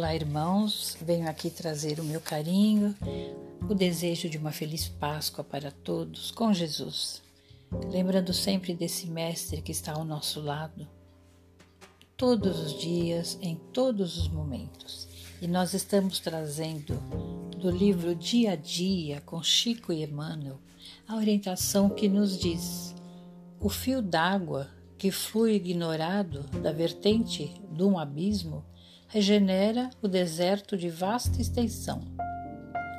Olá, irmãos. Venho aqui trazer o meu carinho, o desejo de uma feliz Páscoa para todos com Jesus. Lembrando sempre desse Mestre que está ao nosso lado, todos os dias, em todos os momentos. E nós estamos trazendo do livro Dia a Dia com Chico e Emmanuel a orientação que nos diz: o fio d'água que flui ignorado da vertente de um abismo regenera o deserto de vasta extensão.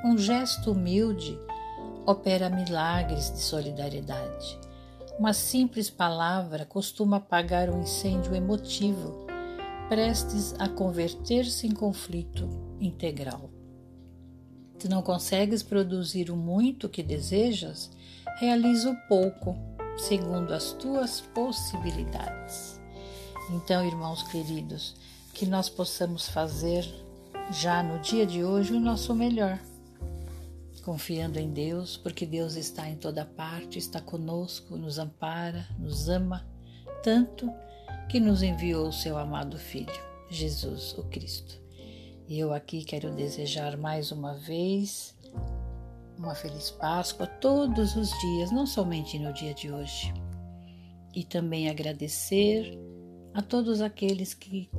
Um gesto humilde opera milagres de solidariedade. Uma simples palavra costuma apagar um incêndio emotivo, prestes a converter-se em conflito integral. Se não consegues produzir o muito que desejas, realiza o pouco, segundo as tuas possibilidades. Então, irmãos queridos, que nós possamos fazer já no dia de hoje o nosso melhor, confiando em Deus, porque Deus está em toda parte, está conosco, nos ampara, nos ama tanto que nos enviou o seu amado Filho, Jesus, o Cristo. E eu aqui quero desejar mais uma vez uma feliz Páscoa todos os dias, não somente no dia de hoje. E também agradecer a todos aqueles que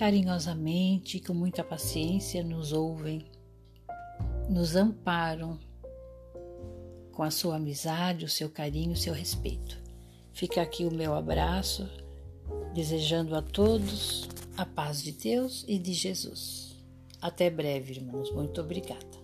carinhosamente com muita paciência nos ouvem, nos amparam com a sua amizade, o seu carinho, o seu respeito. Fica aqui o meu abraço, desejando a todos a paz de Deus e de Jesus. Até breve, irmãos. Muito obrigada.